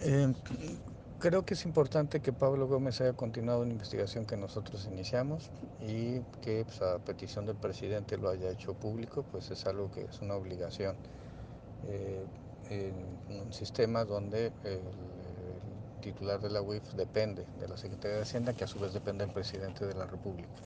Eh, creo que es importante que Pablo Gómez haya continuado una investigación que nosotros iniciamos y que pues, a petición del presidente lo haya hecho público, pues es algo que es una obligación. Eh, en un sistema donde el, el, titular de la UIF depende de la Secretaría de Hacienda, que a su vez depende del presidente de la República.